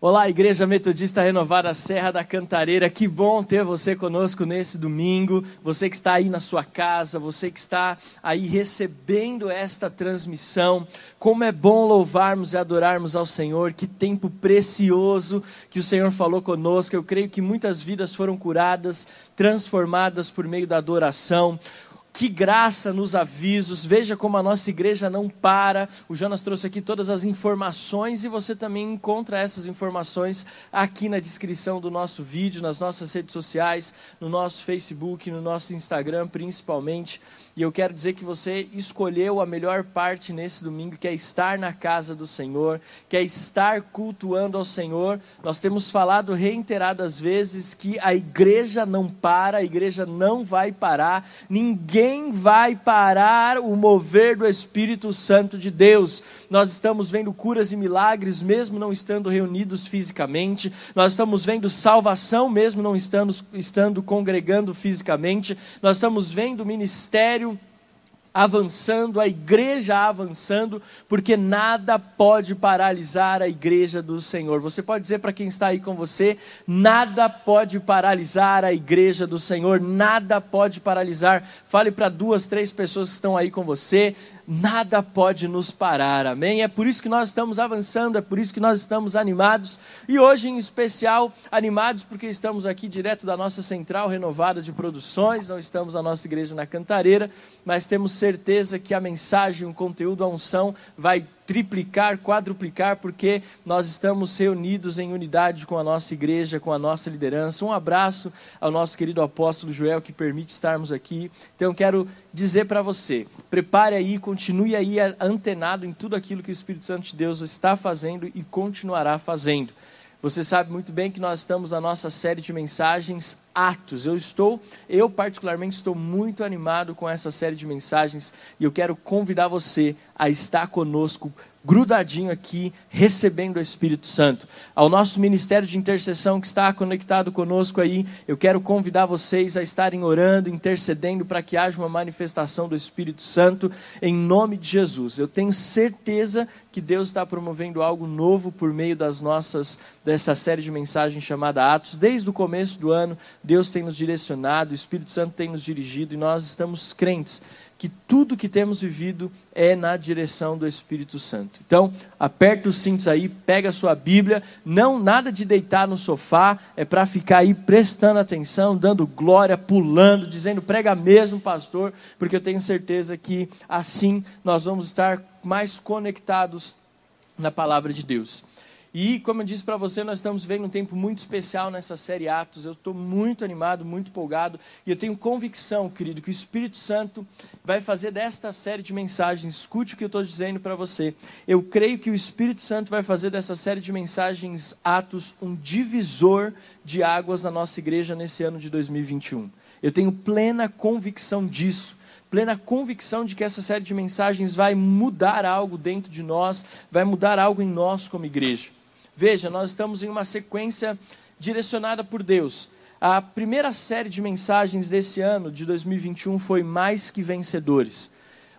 Olá, Igreja Metodista Renovada Serra da Cantareira, que bom ter você conosco nesse domingo. Você que está aí na sua casa, você que está aí recebendo esta transmissão. Como é bom louvarmos e adorarmos ao Senhor, que tempo precioso que o Senhor falou conosco. Eu creio que muitas vidas foram curadas, transformadas por meio da adoração. Que graça nos avisos, veja como a nossa igreja não para. O Jonas trouxe aqui todas as informações e você também encontra essas informações aqui na descrição do nosso vídeo, nas nossas redes sociais, no nosso Facebook, no nosso Instagram principalmente. E eu quero dizer que você escolheu a melhor parte nesse domingo, que é estar na casa do Senhor, que é estar cultuando ao Senhor. Nós temos falado reiteradas vezes que a igreja não para, a igreja não vai parar, ninguém vai parar o mover do Espírito Santo de Deus. Nós estamos vendo curas e milagres, mesmo não estando reunidos fisicamente, nós estamos vendo salvação, mesmo não estando, estando congregando fisicamente, nós estamos vendo ministério avançando, a igreja avançando, porque nada pode paralisar a igreja do Senhor. Você pode dizer para quem está aí com você: nada pode paralisar a igreja do Senhor, nada pode paralisar. Fale para duas, três pessoas que estão aí com você nada pode nos parar, amém? É por isso que nós estamos avançando, é por isso que nós estamos animados e hoje em especial animados porque estamos aqui direto da nossa central renovada de produções, não estamos na nossa igreja na Cantareira, mas temos certeza que a mensagem, o conteúdo, a unção vai triplicar, quadruplicar, porque nós estamos reunidos em unidade com a nossa igreja, com a nossa liderança. Um abraço ao nosso querido apóstolo Joel, que permite estarmos aqui. Então, quero dizer para você: prepare aí, continue aí antenado em tudo aquilo que o Espírito Santo de Deus está fazendo e continuará fazendo. Você sabe muito bem que nós estamos na nossa série de mensagens Atos. Eu estou, eu particularmente estou muito animado com essa série de mensagens e eu quero convidar você a estar conosco grudadinho aqui, recebendo o Espírito Santo. Ao nosso ministério de intercessão que está conectado conosco aí, eu quero convidar vocês a estarem orando, intercedendo para que haja uma manifestação do Espírito Santo em nome de Jesus. Eu tenho certeza que Deus está promovendo algo novo por meio das nossas dessa série de mensagens chamada Atos. Desde o começo do ano, Deus tem nos direcionado, o Espírito Santo tem nos dirigido e nós estamos crentes que tudo que temos vivido é na direção do Espírito Santo. Então, aperta os cintos aí, pega a sua Bíblia, não nada de deitar no sofá, é para ficar aí prestando atenção, dando glória, pulando, dizendo prega mesmo, pastor, porque eu tenho certeza que assim nós vamos estar mais conectados na palavra de Deus. E, como eu disse para você, nós estamos vendo um tempo muito especial nessa série Atos. Eu estou muito animado, muito empolgado. E eu tenho convicção, querido, que o Espírito Santo vai fazer desta série de mensagens. Escute o que eu estou dizendo para você. Eu creio que o Espírito Santo vai fazer dessa série de mensagens Atos um divisor de águas na nossa igreja nesse ano de 2021. Eu tenho plena convicção disso plena convicção de que essa série de mensagens vai mudar algo dentro de nós, vai mudar algo em nós como igreja. Veja, nós estamos em uma sequência direcionada por Deus. A primeira série de mensagens desse ano, de 2021, foi Mais que Vencedores.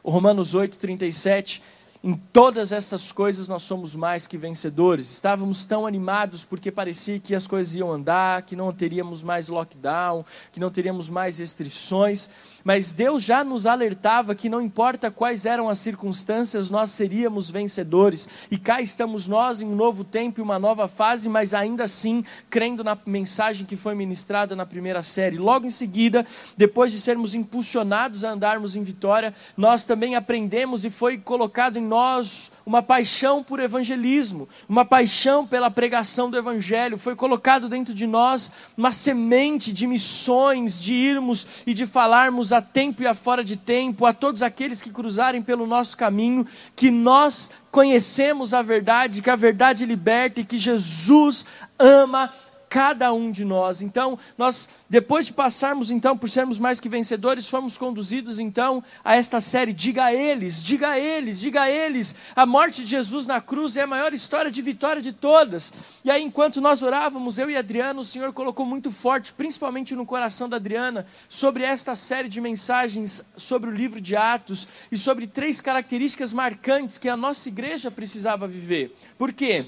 O Romanos 8, 37 em todas essas coisas nós somos mais que vencedores. Estávamos tão animados porque parecia que as coisas iam andar, que não teríamos mais lockdown, que não teríamos mais restrições. Mas Deus já nos alertava que não importa quais eram as circunstâncias, nós seríamos vencedores. E cá estamos nós em um novo tempo e uma nova fase, mas ainda assim crendo na mensagem que foi ministrada na primeira série. Logo em seguida, depois de sermos impulsionados a andarmos em vitória, nós também aprendemos e foi colocado em nós uma paixão por evangelismo, uma paixão pela pregação do evangelho. Foi colocado dentro de nós uma semente de missões, de irmos e de falarmos a tempo e a fora de tempo a todos aqueles que cruzarem pelo nosso caminho, que nós conhecemos a verdade, que a verdade liberta e que Jesus ama cada um de nós. Então, nós depois de passarmos então por sermos mais que vencedores, fomos conduzidos então a esta série Diga a eles, diga a eles, diga a eles. A morte de Jesus na cruz é a maior história de vitória de todas. E aí enquanto nós orávamos, eu e Adriana, o Senhor colocou muito forte, principalmente no coração da Adriana, sobre esta série de mensagens sobre o livro de Atos e sobre três características marcantes que a nossa igreja precisava viver. Por quê?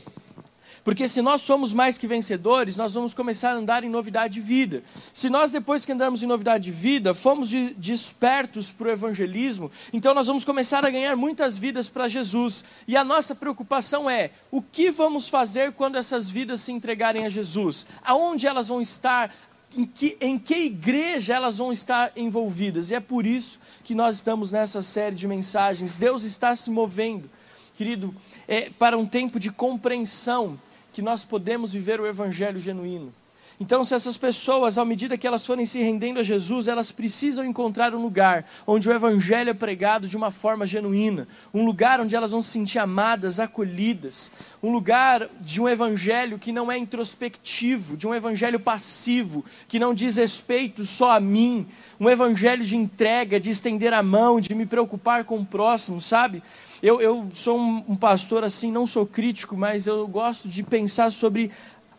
Porque se nós somos mais que vencedores, nós vamos começar a andar em novidade de vida. Se nós, depois que andamos em novidade de vida, fomos de, despertos para o evangelismo, então nós vamos começar a ganhar muitas vidas para Jesus. E a nossa preocupação é: o que vamos fazer quando essas vidas se entregarem a Jesus? Aonde elas vão estar? Em que, em que igreja elas vão estar envolvidas? E é por isso que nós estamos nessa série de mensagens. Deus está se movendo, querido, é, para um tempo de compreensão que nós podemos viver o evangelho genuíno. Então, se essas pessoas, à medida que elas forem se rendendo a Jesus, elas precisam encontrar um lugar onde o Evangelho é pregado de uma forma genuína, um lugar onde elas vão se sentir amadas, acolhidas, um lugar de um Evangelho que não é introspectivo, de um Evangelho passivo, que não diz respeito só a mim, um Evangelho de entrega, de estender a mão, de me preocupar com o próximo, sabe? Eu, eu sou um, um pastor assim, não sou crítico, mas eu gosto de pensar sobre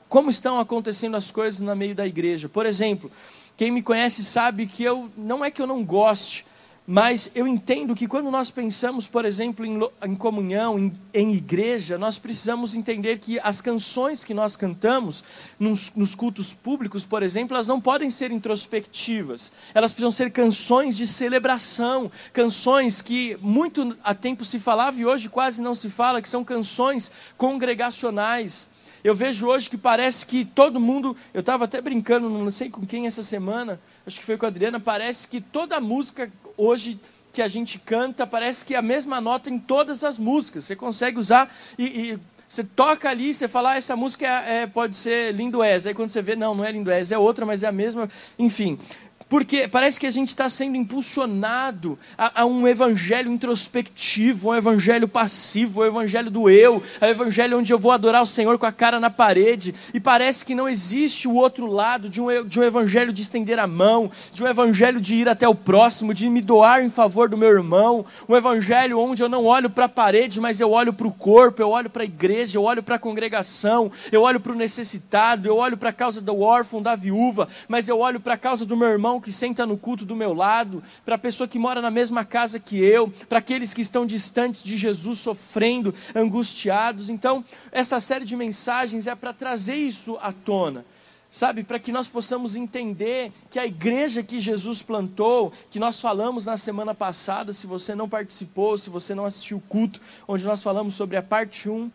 como estão acontecendo as coisas no meio da igreja. Por exemplo, quem me conhece sabe que eu não é que eu não goste, mas eu entendo que quando nós pensamos, por exemplo, em, em comunhão, em, em, igreja, nós precisamos entender que as canções que nós cantamos nos, nos, cultos públicos, por exemplo, elas não podem ser introspectivas. Elas precisam ser canções de celebração, canções que muito há tempo se falava e hoje quase não se fala, que são canções congregacionais. Eu vejo hoje que parece que todo mundo. Eu estava até brincando, não sei com quem essa semana, acho que foi com a Adriana. Parece que toda música hoje que a gente canta, parece que é a mesma nota em todas as músicas. Você consegue usar e, e você toca ali, você fala, ah, essa música é, é, pode ser Lindo És. Aí quando você vê, não, não é Lindo És, é outra, mas é a mesma. Enfim, porque parece que a gente está sendo impulsionado a, a, um evangelho introspectivo, um evangelho passivo, um evangelho do eu, um evangelho onde eu vou adorar o Senhor com a cara na parede, e parece que não existe o outro lado de um, de um evangelho de estender a mão, de um evangelho de ir até o próximo, de me doar em favor do meu irmão, um evangelho onde eu não olho para a parede, mas eu olho para o corpo, eu olho para a igreja, eu olho para a congregação, eu olho para o necessitado, eu olho para a causa do órfão, da viúva, mas eu olho para a causa do meu irmão que senta no culto do meu lado, para a pessoa que mora na mesma casa que eu, para aqueles que estão distantes de Jesus, sofrendo, angustiados. Então, essa série de mensagens é para trazer isso à tona sabe, para que nós possamos entender que a igreja que Jesus plantou, que nós falamos na semana passada, se você não participou, se você não assistiu o culto, onde nós falamos sobre a parte 1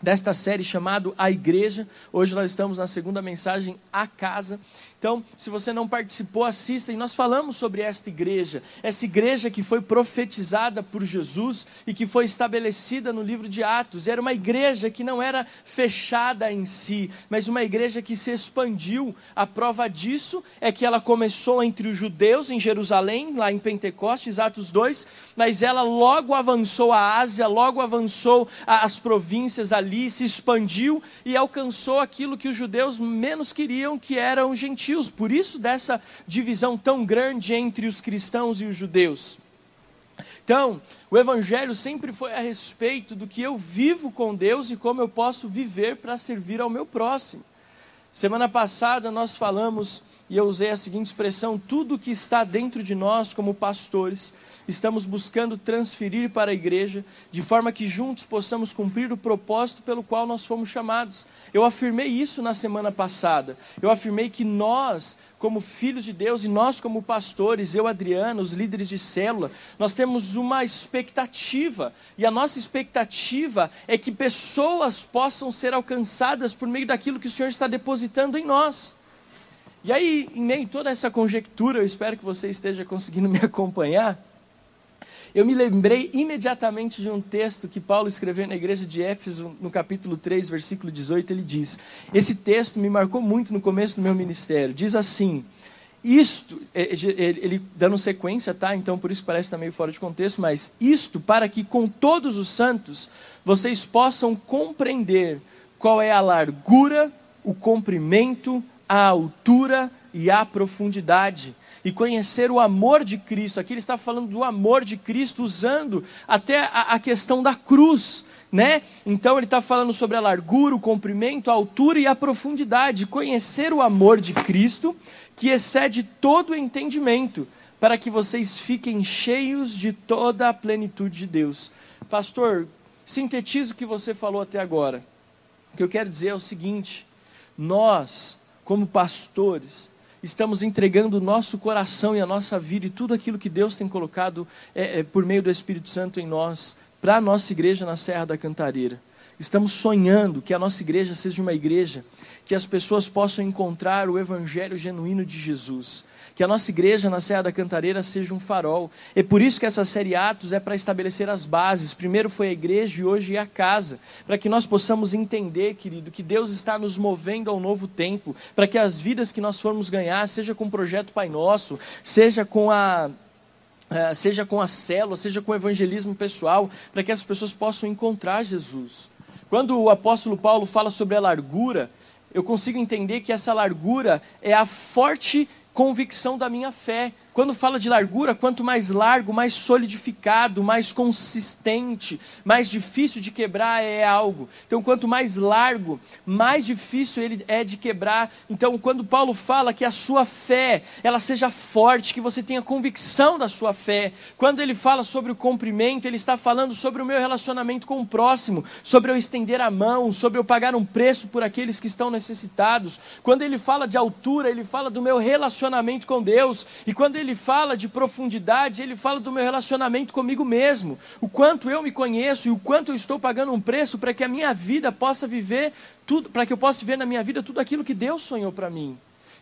desta série chamado A Igreja. Hoje nós estamos na segunda mensagem, A Casa. Então, se você não participou, assista. E nós falamos sobre esta igreja, essa igreja que foi profetizada por Jesus e que foi estabelecida no livro de Atos. Era uma igreja que não era fechada em si, mas uma igreja que se expandiu. A prova disso é que ela começou entre os judeus em Jerusalém, lá em Pentecostes, Atos 2, mas ela logo avançou a Ásia, logo avançou as províncias ali, se expandiu e alcançou aquilo que os judeus menos queriam, que eram gentios gentios, por isso dessa divisão tão grande entre os cristãos e os judeus. Então, o Evangelho sempre foi a respeito do que eu vivo com Deus e como eu posso viver para servir ao meu próximo. Semana passada nós falamos, e eu usei a seguinte expressão: tudo que está dentro de nós como pastores estamos buscando transferir para a igreja, de forma que juntos possamos cumprir o propósito pelo qual nós fomos chamados. Eu afirmei isso na semana passada. Eu afirmei que nós, como filhos de Deus e nós, como pastores, eu, Adriano, os líderes de célula, nós temos uma expectativa. E a nossa expectativa é que pessoas possam ser alcançadas por meio daquilo que o Senhor está depositando em nós. E aí, em meio a toda essa conjectura, eu espero que você esteja conseguindo me acompanhar eu me lembrei imediatamente de um texto que Paulo escreveu na igreja de Éfeso, no capítulo 3, versículo 18. Ele diz: Esse texto me marcou muito no começo do meu ministério. Diz assim: Isto, é, é, ele dando sequência, tá? Então por isso parece estar meio fora de contexto, mas isto para que com todos os santos vocês possam compreender qual é a largura, o comprimento, a altura e a profundidade e conhecer o amor de Cristo. Aqui ele está falando do amor de Cristo, usando até a, a questão da cruz. Né? Então ele está falando sobre a largura, o comprimento, a altura e a profundidade. Conhecer o amor de Cristo, que excede todo o entendimento, para que vocês fiquem cheios de toda a plenitude de Deus. Pastor, sintetiza o que você falou até agora. O que eu quero dizer é o seguinte: nós, como pastores, estamos entregando o nosso coração e a nossa vida e tudo aquilo que Deus tem colocado é, é, por meio do Espírito Santo em nós, para a nossa igreja na Serra da Cantareira. Estamos sonhando que a nossa igreja seja uma igreja que as pessoas possam encontrar o evangelho genuíno de Jesus. Que a nossa igreja na Serra da Cantareira seja um farol. É por isso que essa série Atos é para estabelecer as bases. Primeiro foi a igreja e hoje é a casa. Para que nós possamos entender, querido, que Deus está nos movendo ao novo tempo. Para que as vidas que nós formos ganhar, seja com o projeto Pai Nosso, seja com a Uh, seja com a célula, seja com o evangelismo pessoal, para que as pessoas possam encontrar Jesus. Quando o apóstolo Paulo fala sobre a largura, eu consigo entender que essa largura é a forte convicção da minha fé, quando fala de largura, quanto mais largo, mais solidificado, mais consistente, mais difícil de quebrar é algo. Então, quanto mais largo, mais difícil ele é de quebrar. Então, quando Paulo fala que a sua fé, ela seja forte, que você tenha convicção da sua fé. Quando ele fala sobre o comprimento, ele está falando sobre o meu relacionamento com o próximo, sobre eu estender a mão, sobre eu pagar um preço por aqueles que estão necessitados. Quando ele fala de altura, ele fala do meu relacionamento com Deus. E quando ele ele fala de profundidade, ele fala do meu relacionamento comigo mesmo, o quanto eu me conheço e o quanto eu estou pagando um preço para que a minha vida possa viver tudo, para que eu possa viver na minha vida tudo aquilo que Deus sonhou para mim.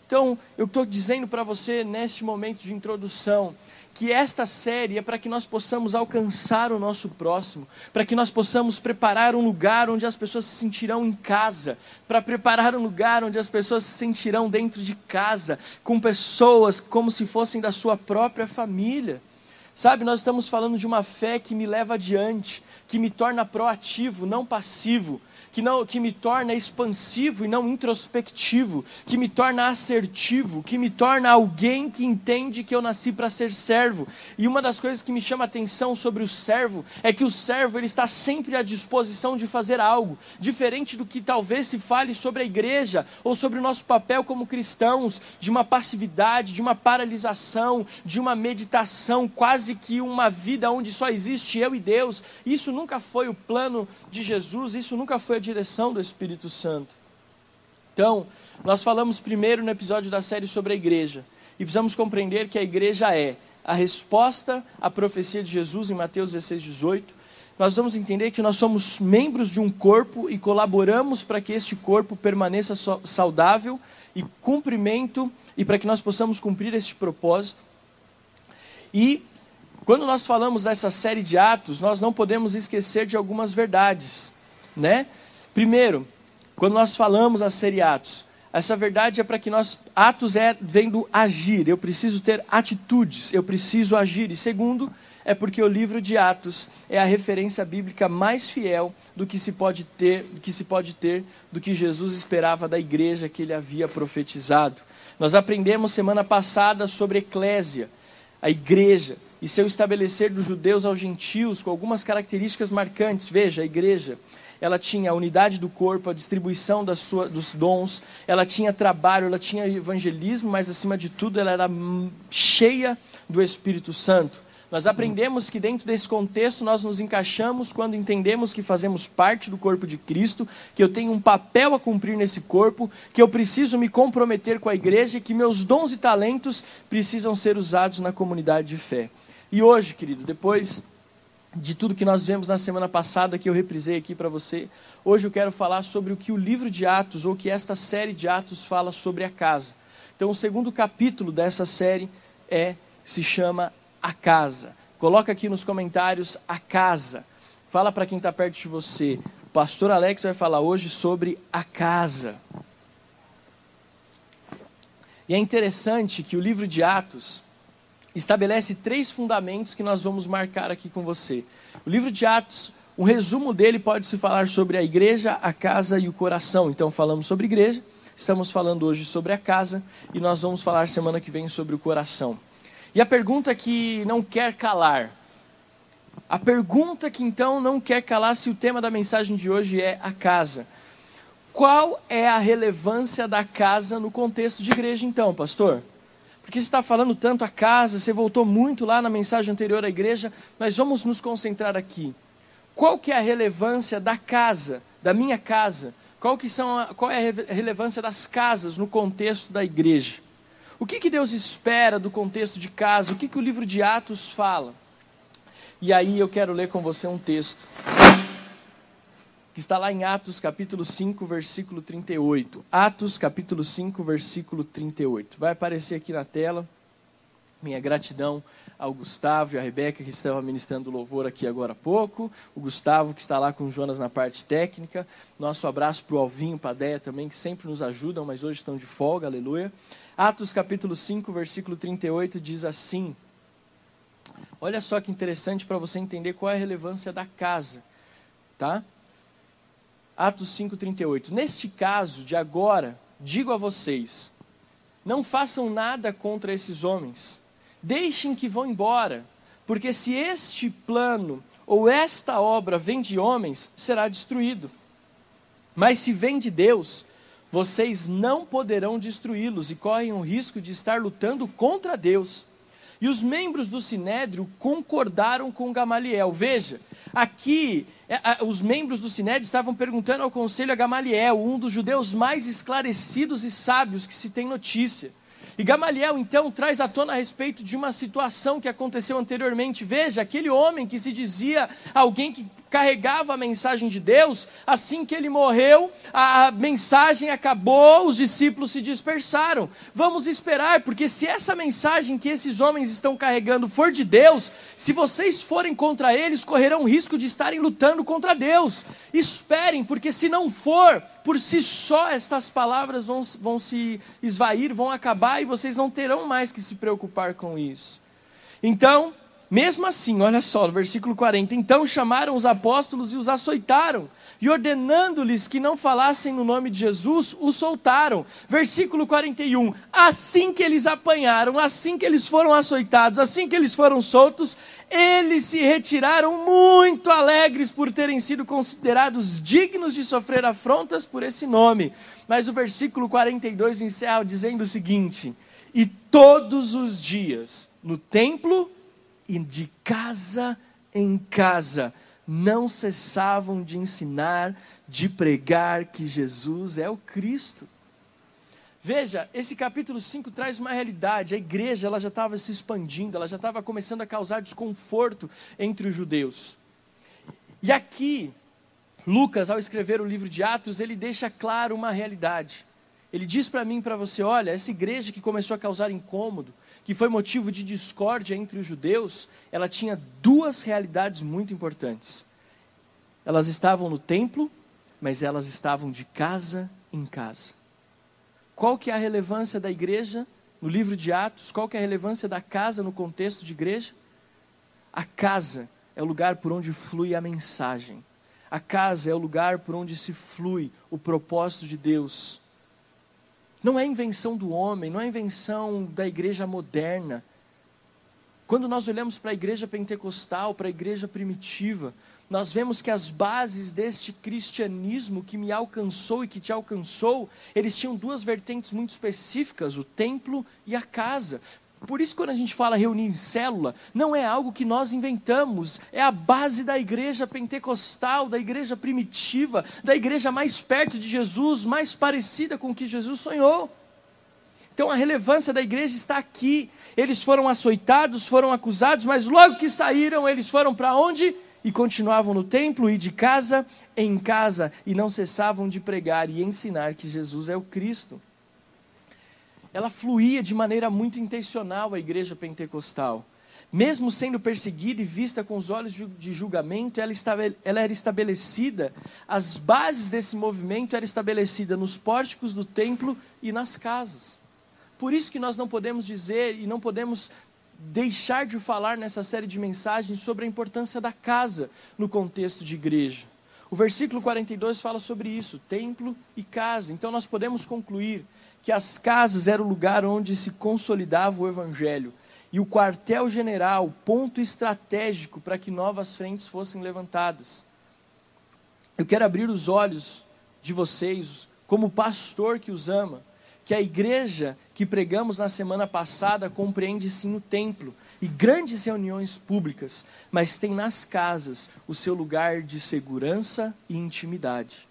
Então, eu estou dizendo para você neste momento de introdução que esta série é para que nós possamos alcançar o nosso próximo, para que nós possamos preparar um lugar onde as pessoas se sentirão em casa, para preparar um lugar onde as pessoas se sentirão dentro de casa, com pessoas como se fossem da sua própria família. Sabe, nós estamos falando de uma fé que me leva adiante, que me torna proativo, não passivo, que, não, que me torna expansivo e não introspectivo, que me torna assertivo, que me torna alguém que entende que eu nasci para ser servo. E uma das coisas que me chama a atenção sobre o servo é que o servo ele está sempre à disposição de fazer algo, diferente do que talvez se fale sobre a igreja ou sobre o nosso papel como cristãos, de uma passividade, de uma paralisação, de uma meditação, quase que uma vida onde só existe eu e Deus. Isso nunca foi o plano de Jesus, isso nunca foi a direção do Espírito Santo. Então, nós falamos primeiro no episódio da série sobre a igreja. E precisamos compreender que a igreja é a resposta à profecia de Jesus em Mateus 16, 18. Nós vamos entender que nós somos membros de um corpo e colaboramos para que este corpo permaneça saudável e cumprimento e para que nós possamos cumprir este propósito. E quando nós falamos dessa série de atos, nós não podemos esquecer de algumas verdades, né? Primeiro, quando nós falamos a série Atos, essa verdade é para que nós. Atos é vem do agir, eu preciso ter atitudes, eu preciso agir. E segundo, é porque o livro de Atos é a referência bíblica mais fiel do que se pode ter, do que se pode ter, do que Jesus esperava da igreja que ele havia profetizado. Nós aprendemos semana passada sobre eclésia, a igreja, e seu estabelecer dos judeus aos gentios com algumas características marcantes. Veja, a igreja ela tinha a unidade do corpo, a distribuição das sua, dos dons, ela tinha trabalho, ela tinha evangelismo, mas acima de tudo ela era cheia do Espírito Santo. Nós aprendemos que dentro desse contexto nós nos encaixamos quando entendemos que fazemos parte do corpo de Cristo, que eu tenho um papel a cumprir nesse corpo, que eu preciso me comprometer com a igreja e que meus dons e talentos precisam ser usados na comunidade de fé. E hoje, querido, depois de tudo que nós vemos na semana passada, que eu reprisei aqui para você. Hoje eu quero falar sobre o que o livro de Atos, ou que esta série de Atos fala sobre a casa. Então, o segundo capítulo dessa série é se chama A Casa. Coloca aqui nos comentários a casa. Fala para quem está perto de você. O pastor Alex vai falar hoje sobre a casa. E é interessante que o livro de Atos, estabelece três fundamentos que nós vamos marcar aqui com você. O livro de Atos, um resumo dele pode se falar sobre a igreja, a casa e o coração. Então falamos sobre igreja, estamos falando hoje sobre a casa e nós vamos falar semana que vem sobre o coração. E a pergunta que não quer calar, a pergunta que então não quer calar se o tema da mensagem de hoje é a casa. Qual é a relevância da casa no contexto de igreja então, pastor? Porque você está falando tanto a casa, você voltou muito lá na mensagem anterior à igreja, mas vamos nos concentrar aqui. Qual que é a relevância da casa, da minha casa? qual, que são a, qual é a relevância das casas no contexto da igreja. O que, que Deus espera do contexto de casa? O que, que o livro de Atos fala? E aí eu quero ler com você um texto que está lá em Atos capítulo 5, versículo 38. Atos capítulo 5, versículo 38. Vai aparecer aqui na tela. Minha gratidão ao Gustavo e à Rebeca que estavam ministrando louvor aqui agora há pouco. O Gustavo que está lá com o Jonas na parte técnica. Nosso abraço para o Alvinho, para a Deia também, que sempre nos ajudam, mas hoje estão de folga, aleluia. Atos capítulo 5, versículo 38 diz assim. Olha só que interessante para você entender qual é a relevância da casa, tá? Atos 5:38. Neste caso de agora, digo a vocês: não façam nada contra esses homens. Deixem que vão embora, porque se este plano ou esta obra vem de homens, será destruído. Mas se vem de Deus, vocês não poderão destruí-los e correm o risco de estar lutando contra Deus. E os membros do Sinédrio concordaram com Gamaliel. Veja, aqui é, os membros do Sinédrio estavam perguntando ao conselho a Gamaliel, um dos judeus mais esclarecidos e sábios que se tem notícia. E Gamaliel então traz à tona a respeito de uma situação que aconteceu anteriormente. Veja, aquele homem que se dizia alguém que carregava a mensagem de Deus, assim que ele morreu, a mensagem acabou, os discípulos se dispersaram. Vamos esperar, porque se essa mensagem que esses homens estão carregando for de Deus, se vocês forem contra eles, correrão o risco de estarem lutando contra Deus. Esperem, porque se não for, por si só estas palavras vão, vão se esvair, vão acabar e vocês não terão mais que se preocupar com isso. Então, mesmo assim, olha só, no versículo 40: Então chamaram os apóstolos e os açoitaram, e ordenando-lhes que não falassem no nome de Jesus, os soltaram. Versículo 41: Assim que eles apanharam, assim que eles foram açoitados, assim que eles foram soltos, eles se retiraram muito alegres por terem sido considerados dignos de sofrer afrontas por esse nome. Mas o versículo 42 encerra dizendo o seguinte: E todos os dias, no templo, e de casa em casa não cessavam de ensinar, de pregar que Jesus é o Cristo. Veja, esse capítulo 5 traz uma realidade. A igreja ela já estava se expandindo, ela já estava começando a causar desconforto entre os judeus. E aqui, Lucas, ao escrever o livro de Atos, ele deixa claro uma realidade. Ele diz para mim e para você: olha, essa igreja que começou a causar incômodo, que foi motivo de discórdia entre os judeus, ela tinha duas realidades muito importantes. Elas estavam no templo, mas elas estavam de casa em casa. Qual que é a relevância da igreja no livro de Atos? Qual que é a relevância da casa no contexto de igreja? A casa é o lugar por onde flui a mensagem. A casa é o lugar por onde se flui o propósito de Deus não é invenção do homem, não é invenção da igreja moderna. Quando nós olhamos para a igreja pentecostal, para a igreja primitiva, nós vemos que as bases deste cristianismo que me alcançou e que te alcançou, eles tinham duas vertentes muito específicas: o templo e a casa. Por isso, quando a gente fala reunir em célula, não é algo que nós inventamos, é a base da igreja pentecostal, da igreja primitiva, da igreja mais perto de Jesus, mais parecida com o que Jesus sonhou. Então a relevância da igreja está aqui. Eles foram açoitados, foram acusados, mas logo que saíram, eles foram para onde? E continuavam no templo e de casa em casa, e não cessavam de pregar e ensinar que Jesus é o Cristo ela fluía de maneira muito intencional a igreja pentecostal. Mesmo sendo perseguida e vista com os olhos de julgamento, ela, era estabelecida, as bases desse movimento eram estabelecidas nos pórticos do templo e nas casas. Por isso que nós não podemos dizer e não podemos deixar de falar nessa série de mensagens sobre a importância da casa no contexto de igreja. O versículo 42 fala sobre isso, templo e casa. Então nós podemos concluir que as casas eram o lugar onde se consolidava o evangelho e o quartel-general, ponto estratégico para que novas frentes fossem levantadas. Eu quero abrir os olhos de vocês, como pastor que os ama, que a igreja que pregamos na semana passada compreende sim o templo e grandes reuniões públicas, mas tem nas casas o seu lugar de segurança e intimidade.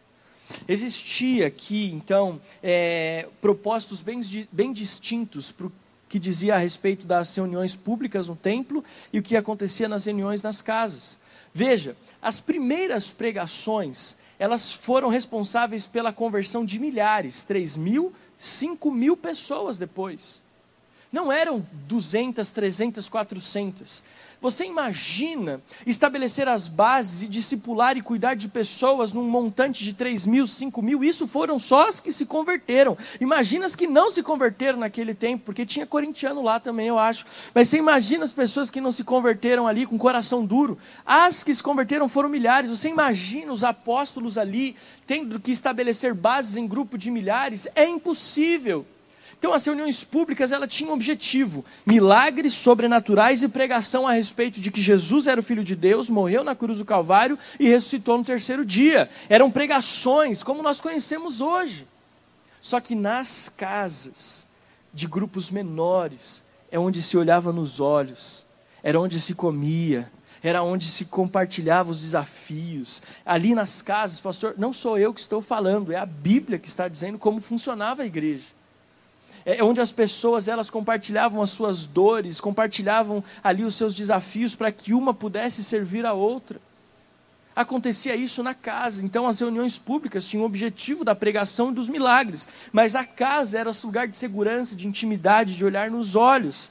Existia aqui, então, é, propósitos bem, bem distintos para o que dizia a respeito das reuniões públicas no templo e o que acontecia nas reuniões nas casas. Veja, as primeiras pregações, elas foram responsáveis pela conversão de milhares, 3 mil, 5 mil pessoas depois. Não eram 200, 300, 400. Você imagina estabelecer as bases e discipular e cuidar de pessoas num montante de 3 mil, 5 mil? Isso foram só as que se converteram. Imagina as que não se converteram naquele tempo, porque tinha corintiano lá também, eu acho. Mas você imagina as pessoas que não se converteram ali com coração duro. As que se converteram foram milhares. Você imagina os apóstolos ali tendo que estabelecer bases em grupo de milhares? É impossível. Então as reuniões públicas ela tinham um objetivo: milagres sobrenaturais e pregação a respeito de que Jesus era o filho de Deus, morreu na cruz do Calvário e ressuscitou no terceiro dia. Eram pregações como nós conhecemos hoje. Só que nas casas de grupos menores é onde se olhava nos olhos, era onde se comia, era onde se compartilhava os desafios. Ali nas casas, pastor, não sou eu que estou falando, é a Bíblia que está dizendo como funcionava a igreja é, onde as pessoas elas compartilhavam as suas dores, compartilhavam ali os seus desafios para que uma pudesse servir a outra. Acontecia isso na casa, então as reuniões públicas tinham o objetivo da pregação e dos milagres, mas a casa era esse lugar de segurança, de intimidade, de olhar nos olhos.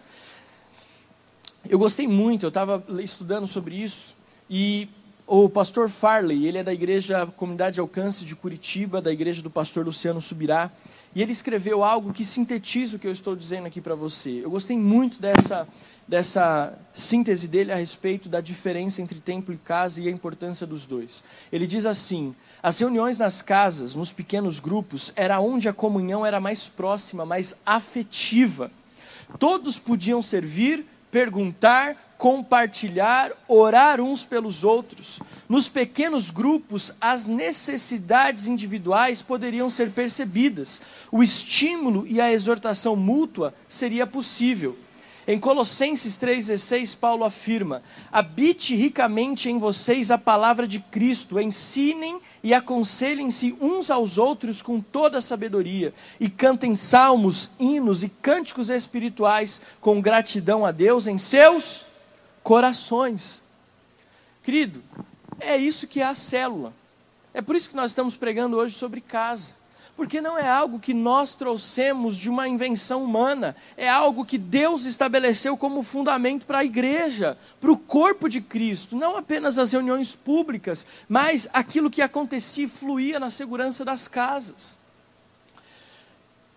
Eu gostei muito, eu estava estudando sobre isso, e o pastor Farley, ele é da igreja Comunidade de Alcance de Curitiba, da igreja do pastor Luciano Subirá, e ele escreveu algo que sintetiza o que eu estou dizendo aqui para você. Eu gostei muito dessa, dessa síntese dele a respeito da diferença entre templo e casa e a importância dos dois. Ele diz assim: as reuniões nas casas, nos pequenos grupos, era onde a comunhão era mais próxima, mais afetiva. Todos podiam servir, perguntar, compartilhar, orar uns pelos outros. Nos pequenos grupos, as necessidades individuais poderiam ser percebidas, o estímulo e a exortação mútua seria possível. Em Colossenses 3,16, Paulo afirma: Habite ricamente em vocês a palavra de Cristo, ensinem e aconselhem-se uns aos outros com toda a sabedoria, e cantem salmos, hinos e cânticos espirituais com gratidão a Deus em seus corações. Querido, é isso que é a célula. É por isso que nós estamos pregando hoje sobre casa. Porque não é algo que nós trouxemos de uma invenção humana, é algo que Deus estabeleceu como fundamento para a igreja, para o corpo de Cristo, não apenas as reuniões públicas, mas aquilo que acontecia e fluía na segurança das casas.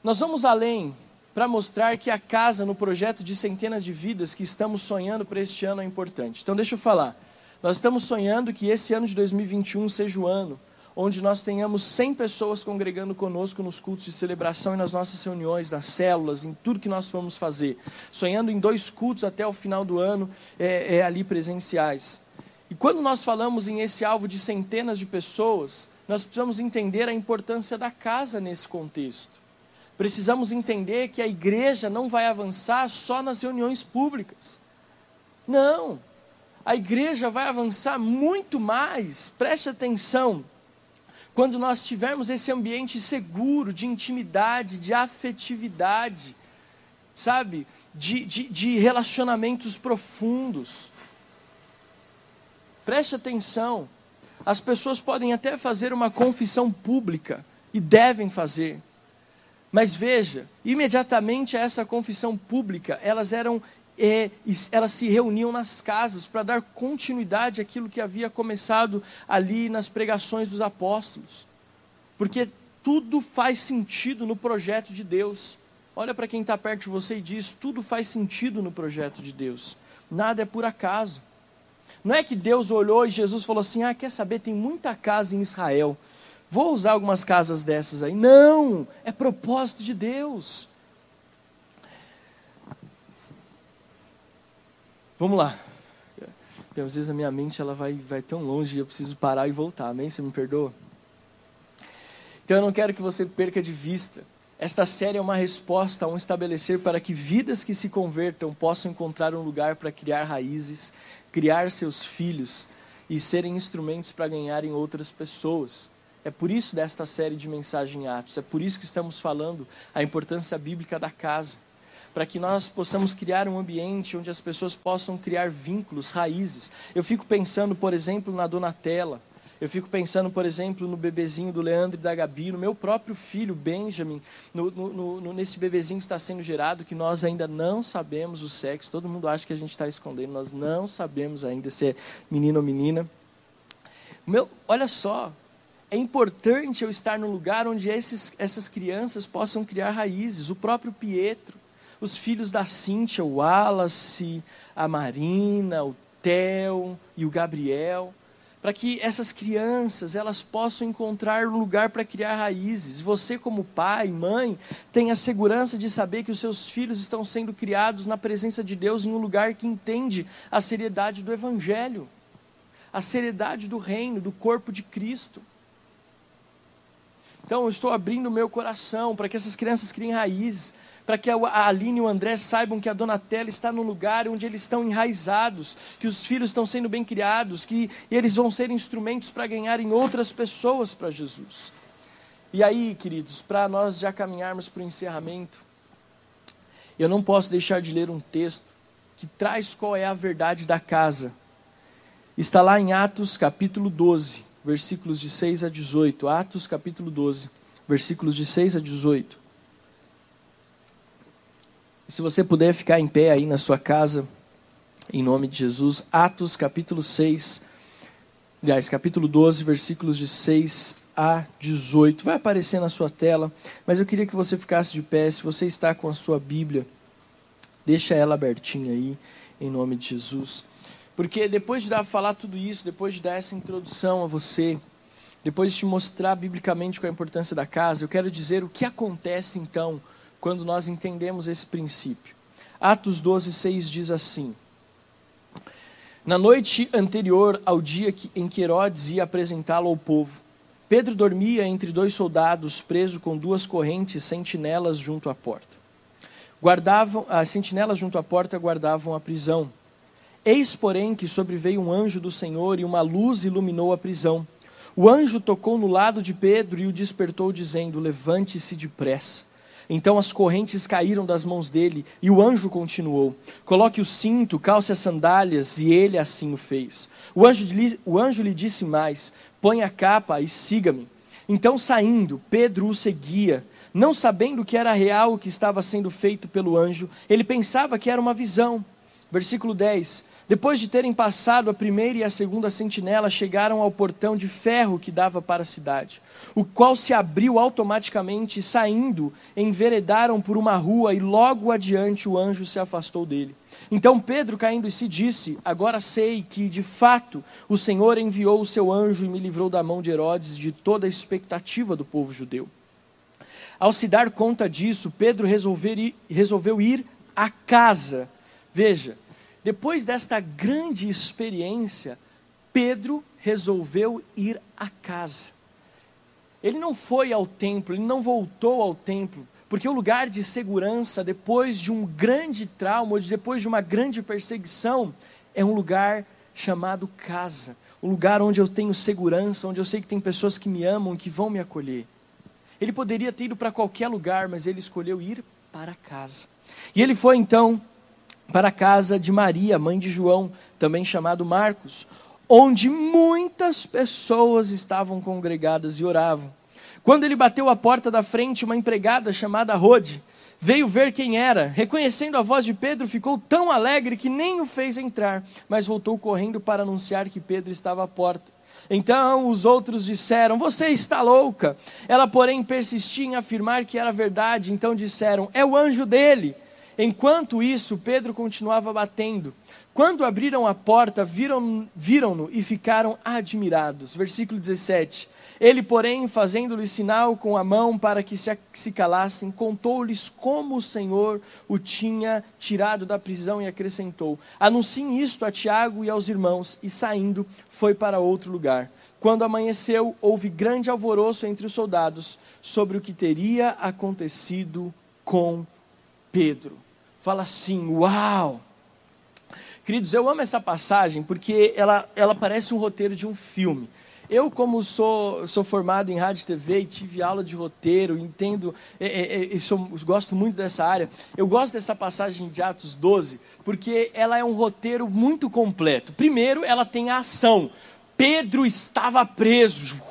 Nós vamos além para mostrar que a casa no projeto de centenas de vidas que estamos sonhando para este ano é importante. Então, deixa eu falar. Nós estamos sonhando que esse ano de 2021 seja o ano onde nós tenhamos 100 pessoas congregando conosco nos cultos de celebração e nas nossas reuniões, nas células, em tudo que nós vamos fazer. Sonhando em dois cultos até o final do ano, é, é ali presenciais. E quando nós falamos em esse alvo de centenas de pessoas, nós precisamos entender a importância da casa nesse contexto. Precisamos entender que a igreja não vai avançar só nas reuniões públicas. Não. A igreja vai avançar muito mais, preste atenção, quando nós tivermos esse ambiente seguro, de intimidade, de afetividade, sabe, de, de, de relacionamentos profundos. Preste atenção, as pessoas podem até fazer uma confissão pública, e devem fazer, mas veja, imediatamente a essa confissão pública, elas eram é, elas se reuniam nas casas para dar continuidade àquilo que havia começado ali nas pregações dos apóstolos. Porque tudo faz sentido no projeto de Deus. Olha para quem está perto de você e diz: tudo faz sentido no projeto de Deus. Nada é por acaso. Não é que Deus olhou e Jesus falou assim: ah, quer saber, tem muita casa em Israel. Vou usar algumas casas dessas aí. Não, é propósito de Deus. Vamos lá. às vezes a minha mente ela vai, vai tão longe e eu preciso parar e voltar. Amém? Você me perdoa? Então eu não quero que você perca de vista. Esta série é uma resposta a um estabelecer para que vidas que se convertam possam encontrar um lugar para criar raízes, criar seus filhos e serem instrumentos para ganharem outras pessoas. É por isso desta série de mensagem em Atos, é por isso que estamos falando a importância bíblica da casa, para que nós possamos criar um ambiente onde as pessoas possam criar vínculos, raízes. Eu fico pensando, por exemplo, na Donatella, eu fico pensando, por exemplo, no bebezinho do Leandro e da Gabi, no meu próprio filho, Benjamin, no, no, no, nesse bebezinho que está sendo gerado, que nós ainda não sabemos o sexo, todo mundo acha que a gente está escondendo, nós não sabemos ainda se é menino ou menina. Meu, olha só, é importante eu estar no lugar onde esses, essas crianças possam criar raízes. O próprio Pietro, os filhos da Cíntia, o Wallace, a Marina, o Theo e o Gabriel para que essas crianças elas possam encontrar um lugar para criar raízes. Você como pai, mãe, tem a segurança de saber que os seus filhos estão sendo criados na presença de Deus em um lugar que entende a seriedade do evangelho, a seriedade do reino, do corpo de Cristo. Então, eu estou abrindo o meu coração para que essas crianças criem raízes, para que a Aline e o André saibam que a Donatella está no lugar onde eles estão enraizados, que os filhos estão sendo bem criados, que eles vão ser instrumentos para ganharem outras pessoas para Jesus. E aí, queridos, para nós já caminharmos para o encerramento, eu não posso deixar de ler um texto que traz qual é a verdade da casa. Está lá em Atos capítulo 12, versículos de 6 a 18. Atos capítulo 12, versículos de 6 a 18. Se você puder ficar em pé aí na sua casa, em nome de Jesus, Atos capítulo 6, aliás, capítulo 12, versículos de 6 a 18. Vai aparecer na sua tela, mas eu queria que você ficasse de pé. Se você está com a sua Bíblia, deixa ela abertinha aí, em nome de Jesus. Porque depois de dar, falar tudo isso, depois de dar essa introdução a você, depois de te mostrar biblicamente qual é a importância da casa, eu quero dizer o que acontece então quando nós entendemos esse princípio. Atos 12, 6 diz assim: Na noite anterior ao dia em que Herodes ia apresentá-lo ao povo, Pedro dormia entre dois soldados, preso com duas correntes sentinelas junto à porta. Guardavam, as sentinelas junto à porta guardavam a prisão. Eis, porém, que sobreveio um anjo do Senhor e uma luz iluminou a prisão. O anjo tocou no lado de Pedro e o despertou, dizendo: Levante-se depressa. Então as correntes caíram das mãos dele, e o anjo continuou: Coloque o cinto, calce as sandálias, e ele assim o fez. O anjo, o anjo lhe disse mais: Põe a capa e siga-me. Então, saindo, Pedro o seguia. Não sabendo que era real o que estava sendo feito pelo anjo, ele pensava que era uma visão. Versículo 10: depois de terem passado a primeira e a segunda sentinela, chegaram ao portão de ferro que dava para a cidade, o qual se abriu automaticamente e, saindo, enveredaram por uma rua e logo adiante o anjo se afastou dele. Então Pedro, caindo em si, disse: Agora sei que, de fato, o Senhor enviou o seu anjo e me livrou da mão de Herodes e de toda a expectativa do povo judeu. Ao se dar conta disso, Pedro resolveu ir à casa. Veja, depois desta grande experiência, Pedro resolveu ir à casa. Ele não foi ao templo, ele não voltou ao templo, porque o lugar de segurança, depois de um grande trauma, depois de uma grande perseguição, é um lugar chamado casa. Um lugar onde eu tenho segurança, onde eu sei que tem pessoas que me amam, que vão me acolher. Ele poderia ter ido para qualquer lugar, mas ele escolheu ir para casa. E ele foi então para a casa de Maria, mãe de João, também chamado Marcos, onde muitas pessoas estavam congregadas e oravam. Quando ele bateu a porta da frente, uma empregada chamada Rode veio ver quem era. Reconhecendo a voz de Pedro, ficou tão alegre que nem o fez entrar, mas voltou correndo para anunciar que Pedro estava à porta. Então os outros disseram: Você está louca. Ela, porém, persistia em afirmar que era verdade. Então disseram: É o anjo dele. Enquanto isso, Pedro continuava batendo. Quando abriram a porta, viram-no viram e ficaram admirados. Versículo 17. Ele, porém, fazendo-lhe sinal com a mão para que se, se calassem, contou-lhes como o Senhor o tinha tirado da prisão e acrescentou: Anunciem isto a Tiago e aos irmãos. E saindo, foi para outro lugar. Quando amanheceu, houve grande alvoroço entre os soldados sobre o que teria acontecido com Pedro fala assim: Uau! Queridos, eu amo essa passagem porque ela, ela parece um roteiro de um filme. Eu, como sou, sou formado em rádio e TV e tive aula de roteiro, entendo e, e, e sou, gosto muito dessa área, eu gosto dessa passagem de Atos 12, porque ela é um roteiro muito completo. Primeiro, ela tem a ação. Pedro estava preso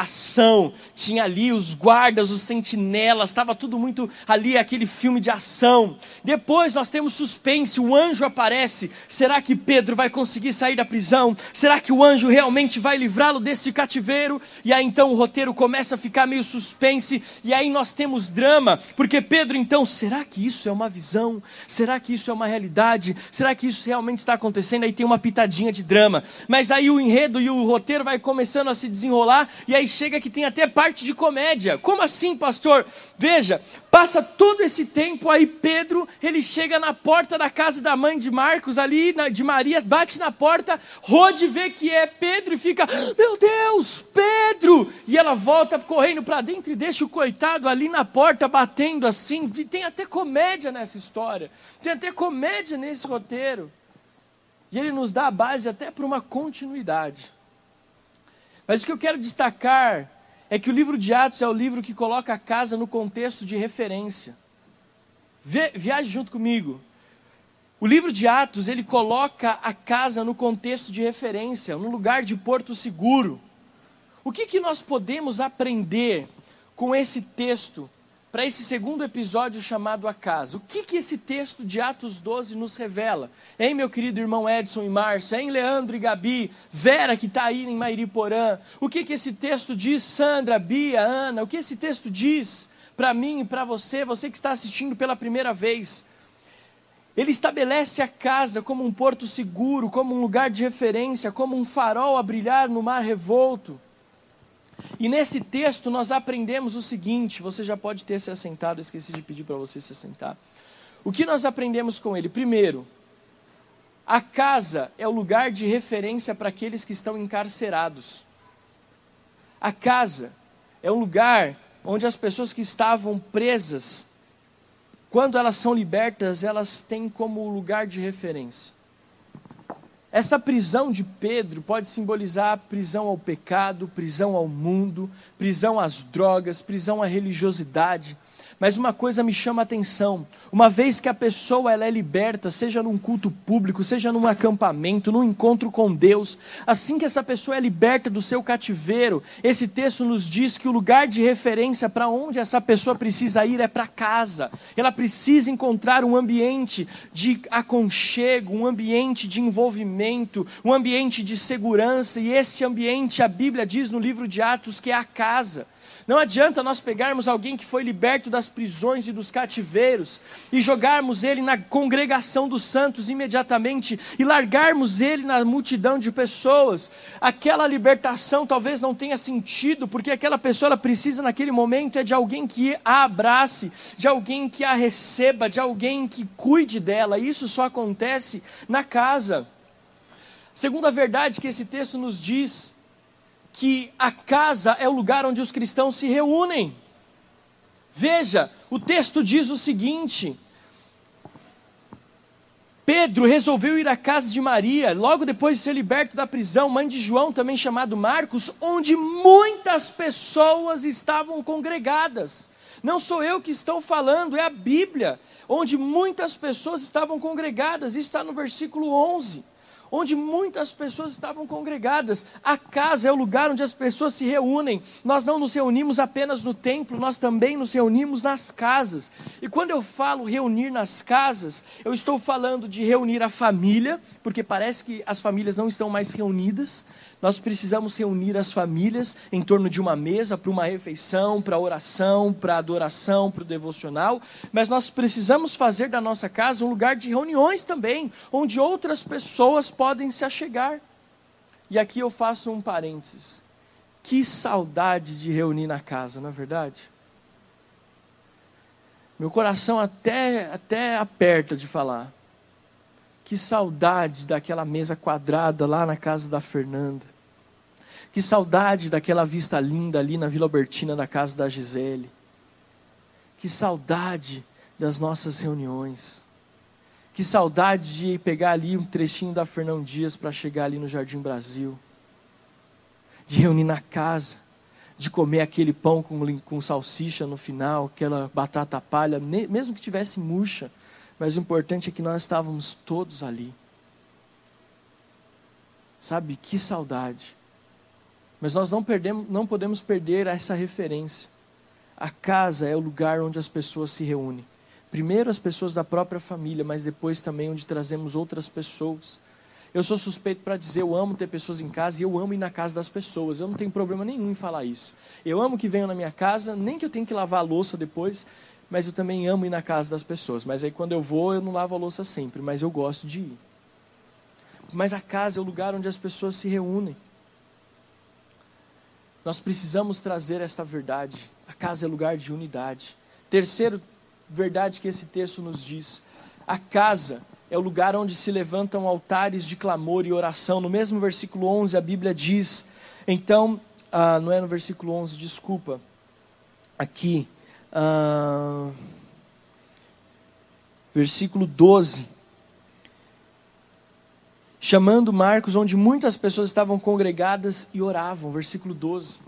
ação, tinha ali os guardas, os sentinelas, estava tudo muito ali, aquele filme de ação. Depois nós temos suspense, o anjo aparece. Será que Pedro vai conseguir sair da prisão? Será que o anjo realmente vai livrá-lo desse cativeiro? E aí então o roteiro começa a ficar meio suspense, e aí nós temos drama, porque Pedro então, será que isso é uma visão? Será que isso é uma realidade? Será que isso realmente está acontecendo? Aí tem uma pitadinha de drama. Mas aí o enredo e o roteiro vai começando a se desenrolar, e aí chega que tem até parte de comédia. Como assim, pastor? Veja, passa todo esse tempo aí Pedro, ele chega na porta da casa da mãe de Marcos ali, de Maria, bate na porta, Rode vê que é Pedro e fica, meu Deus, Pedro! E ela volta correndo para dentro e deixa o coitado ali na porta batendo assim. Tem até comédia nessa história. Tem até comédia nesse roteiro. E ele nos dá a base até para uma continuidade. Mas o que eu quero destacar é que o livro de Atos é o livro que coloca a casa no contexto de referência. viaje junto comigo. O livro de Atos, ele coloca a casa no contexto de referência, no lugar de porto seguro. O que, que nós podemos aprender com esse texto para esse segundo episódio chamado A Casa. O que, que esse texto de Atos 12 nos revela? Hein, meu querido irmão Edson e Márcia? Hein, Leandro e Gabi? Vera, que está aí em Mairiporã? O que, que esse texto diz, Sandra, Bia, Ana? O que esse texto diz para mim e para você, você que está assistindo pela primeira vez? Ele estabelece a casa como um porto seguro, como um lugar de referência, como um farol a brilhar no mar revolto. E nesse texto nós aprendemos o seguinte: você já pode ter se assentado, esqueci de pedir para você se assentar. O que nós aprendemos com ele? Primeiro, a casa é o lugar de referência para aqueles que estão encarcerados. A casa é um lugar onde as pessoas que estavam presas, quando elas são libertas, elas têm como lugar de referência. Essa prisão de Pedro pode simbolizar prisão ao pecado, prisão ao mundo, prisão às drogas, prisão à religiosidade. Mas uma coisa me chama a atenção: uma vez que a pessoa ela é liberta, seja num culto público, seja num acampamento, num encontro com Deus, assim que essa pessoa é liberta do seu cativeiro, esse texto nos diz que o lugar de referência para onde essa pessoa precisa ir é para casa. Ela precisa encontrar um ambiente de aconchego, um ambiente de envolvimento, um ambiente de segurança, e esse ambiente a Bíblia diz no livro de Atos que é a casa. Não adianta nós pegarmos alguém que foi liberto das prisões e dos cativeiros e jogarmos ele na congregação dos santos imediatamente e largarmos ele na multidão de pessoas. Aquela libertação talvez não tenha sentido, porque aquela pessoa precisa naquele momento é de alguém que a abrace, de alguém que a receba, de alguém que cuide dela. Isso só acontece na casa. Segunda verdade que esse texto nos diz que a casa é o lugar onde os cristãos se reúnem. Veja, o texto diz o seguinte: Pedro resolveu ir à casa de Maria, logo depois de ser liberto da prisão, mãe de João, também chamado Marcos, onde muitas pessoas estavam congregadas. Não sou eu que estou falando, é a Bíblia, onde muitas pessoas estavam congregadas, isso está no versículo 11 onde muitas pessoas estavam congregadas. A casa é o lugar onde as pessoas se reúnem. Nós não nos reunimos apenas no templo, nós também nos reunimos nas casas. E quando eu falo reunir nas casas, eu estou falando de reunir a família, porque parece que as famílias não estão mais reunidas. Nós precisamos reunir as famílias em torno de uma mesa para uma refeição, para oração, para adoração, para o devocional, mas nós precisamos fazer da nossa casa um lugar de reuniões também, onde outras pessoas podem se achegar. E aqui eu faço um parênteses. Que saudade de reunir na casa, não é verdade? Meu coração até, até aperta de falar. Que saudade daquela mesa quadrada lá na casa da Fernanda. Que saudade daquela vista linda ali na Vila Albertina, na casa da Gisele. Que saudade das nossas reuniões. Que saudade de pegar ali um trechinho da Fernão Dias para chegar ali no Jardim Brasil. de reunir na casa, de comer aquele pão com, com salsicha no final, aquela batata palha, mesmo que tivesse murcha, mas o importante é que nós estávamos todos ali. Sabe, que saudade. Mas nós não, perdemos, não podemos perder essa referência. A casa é o lugar onde as pessoas se reúnem. Primeiro as pessoas da própria família, mas depois também onde trazemos outras pessoas. Eu sou suspeito para dizer, eu amo ter pessoas em casa e eu amo ir na casa das pessoas. Eu não tenho problema nenhum em falar isso. Eu amo que venham na minha casa, nem que eu tenha que lavar a louça depois, mas eu também amo ir na casa das pessoas. Mas aí quando eu vou, eu não lavo a louça sempre, mas eu gosto de ir. Mas a casa é o lugar onde as pessoas se reúnem. Nós precisamos trazer esta verdade. A casa é lugar de unidade. Terceiro verdade que esse texto nos diz: a casa é o lugar onde se levantam altares de clamor e oração. No mesmo versículo 11, a Bíblia diz, então, ah, não é no versículo 11, desculpa, aqui, ah, versículo 12, chamando Marcos, onde muitas pessoas estavam congregadas e oravam, versículo 12.